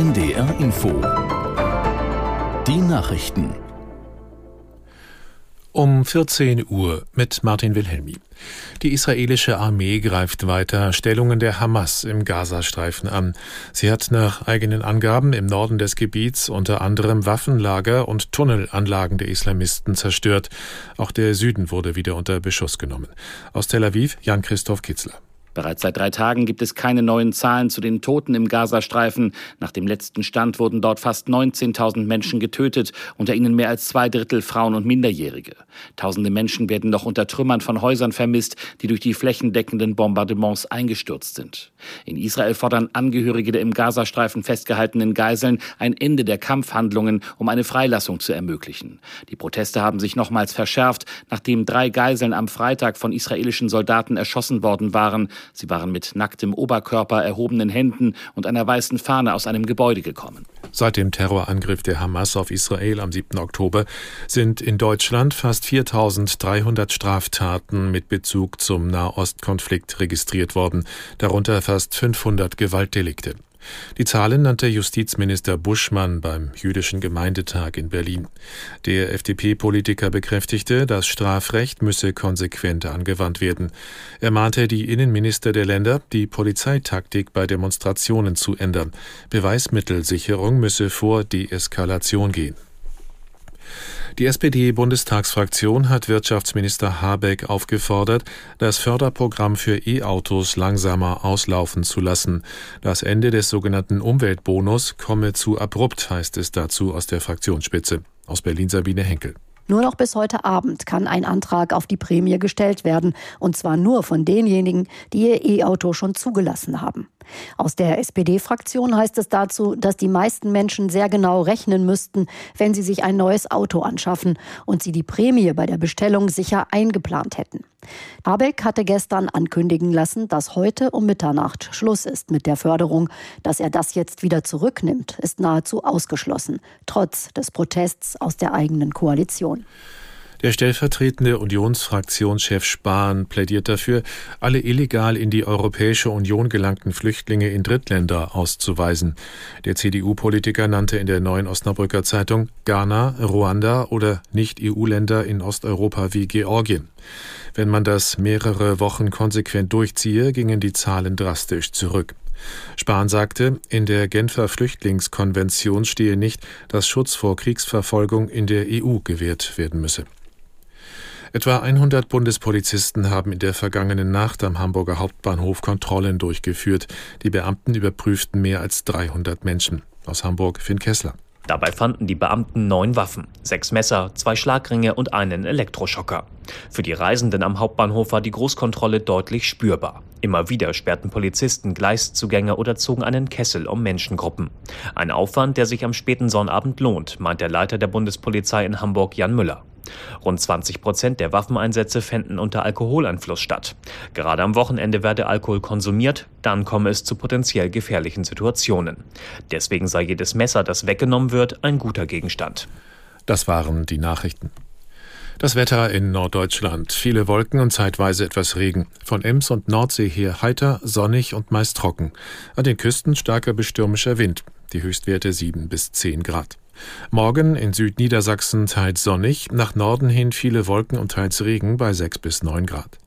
NDR Info. Die Nachrichten. Um 14 Uhr mit Martin Wilhelmi. Die israelische Armee greift weiter Stellungen der Hamas im Gazastreifen an. Sie hat nach eigenen Angaben im Norden des Gebiets unter anderem Waffenlager und Tunnelanlagen der Islamisten zerstört. Auch der Süden wurde wieder unter Beschuss genommen. Aus Tel Aviv Jan-Christoph Kitzler. Bereits seit drei Tagen gibt es keine neuen Zahlen zu den Toten im Gazastreifen. Nach dem letzten Stand wurden dort fast 19.000 Menschen getötet, unter ihnen mehr als zwei Drittel Frauen und Minderjährige. Tausende Menschen werden noch unter Trümmern von Häusern vermisst, die durch die flächendeckenden Bombardements eingestürzt sind. In Israel fordern Angehörige der im Gazastreifen festgehaltenen Geiseln ein Ende der Kampfhandlungen, um eine Freilassung zu ermöglichen. Die Proteste haben sich nochmals verschärft, nachdem drei Geiseln am Freitag von israelischen Soldaten erschossen worden waren. Sie waren mit nacktem Oberkörper, erhobenen Händen und einer weißen Fahne aus einem Gebäude gekommen. Seit dem Terrorangriff der Hamas auf Israel am 7. Oktober sind in Deutschland fast 4300 Straftaten mit Bezug zum Nahostkonflikt registriert worden, darunter fast 500 Gewaltdelikte. Die Zahlen nannte Justizminister Buschmann beim Jüdischen Gemeindetag in Berlin. Der FDP-Politiker bekräftigte, das Strafrecht müsse konsequent angewandt werden. Er mahnte die Innenminister der Länder, die Polizeitaktik bei Demonstrationen zu ändern. Beweismittelsicherung müsse vor Deeskalation gehen. Die SPD-Bundestagsfraktion hat Wirtschaftsminister Habeck aufgefordert, das Förderprogramm für E-Autos langsamer auslaufen zu lassen. Das Ende des sogenannten Umweltbonus komme zu abrupt, heißt es dazu aus der Fraktionsspitze. Aus Berlin Sabine Henkel. Nur noch bis heute Abend kann ein Antrag auf die Prämie gestellt werden, und zwar nur von denjenigen, die ihr E-Auto schon zugelassen haben. Aus der SPD-Fraktion heißt es dazu, dass die meisten Menschen sehr genau rechnen müssten, wenn sie sich ein neues Auto anschaffen und sie die Prämie bei der Bestellung sicher eingeplant hätten. Abeck hatte gestern ankündigen lassen, dass heute um Mitternacht Schluss ist mit der Förderung. Dass er das jetzt wieder zurücknimmt, ist nahezu ausgeschlossen, trotz des Protests aus der eigenen Koalition. Der stellvertretende Unionsfraktionschef Spahn plädiert dafür, alle illegal in die Europäische Union gelangten Flüchtlinge in Drittländer auszuweisen. Der CDU-Politiker nannte in der neuen Osnabrücker Zeitung Ghana, Ruanda oder Nicht-EU-Länder in Osteuropa wie Georgien. Wenn man das mehrere Wochen konsequent durchziehe, gingen die Zahlen drastisch zurück. Spahn sagte, in der Genfer Flüchtlingskonvention stehe nicht, dass Schutz vor Kriegsverfolgung in der EU gewährt werden müsse. Etwa 100 Bundespolizisten haben in der vergangenen Nacht am Hamburger Hauptbahnhof Kontrollen durchgeführt. Die Beamten überprüften mehr als 300 Menschen. Aus Hamburg Finn Kessler. Dabei fanden die Beamten neun Waffen, sechs Messer, zwei Schlagringe und einen Elektroschocker. Für die Reisenden am Hauptbahnhof war die Großkontrolle deutlich spürbar. Immer wieder sperrten Polizisten Gleiszugänge oder zogen einen Kessel um Menschengruppen. Ein Aufwand, der sich am späten Sonnabend lohnt, meint der Leiter der Bundespolizei in Hamburg Jan Müller. Rund 20 Prozent der Waffeneinsätze fänden unter Alkoholeinfluss statt. Gerade am Wochenende werde Alkohol konsumiert, dann komme es zu potenziell gefährlichen Situationen. Deswegen sei jedes Messer, das weggenommen wird, ein guter Gegenstand. Das waren die Nachrichten. Das Wetter in Norddeutschland. Viele Wolken und zeitweise etwas Regen. Von Ems und Nordsee her heiter, sonnig und meist trocken. An den Küsten starker bestürmischer Wind. Die Höchstwerte 7 bis 10 Grad. Morgen in Südniedersachsen teils sonnig, nach Norden hin viele Wolken und teils Regen bei 6 bis 9 Grad.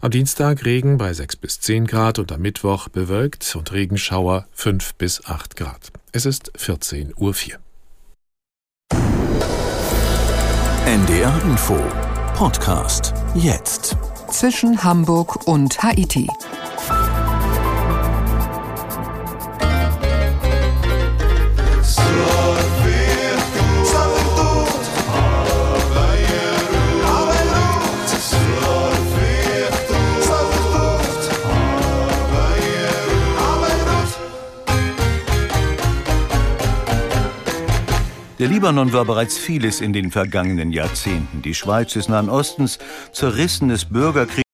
Am Dienstag Regen bei 6 bis 10 Grad und am Mittwoch bewölkt und Regenschauer 5 bis 8 Grad. Es ist 14.04 Uhr. NDR Info Podcast jetzt. Zwischen Hamburg und Haiti. Der Libanon war bereits vieles in den vergangenen Jahrzehnten. Die Schweiz des Nahen Ostens, zerrissenes Bürgerkrieg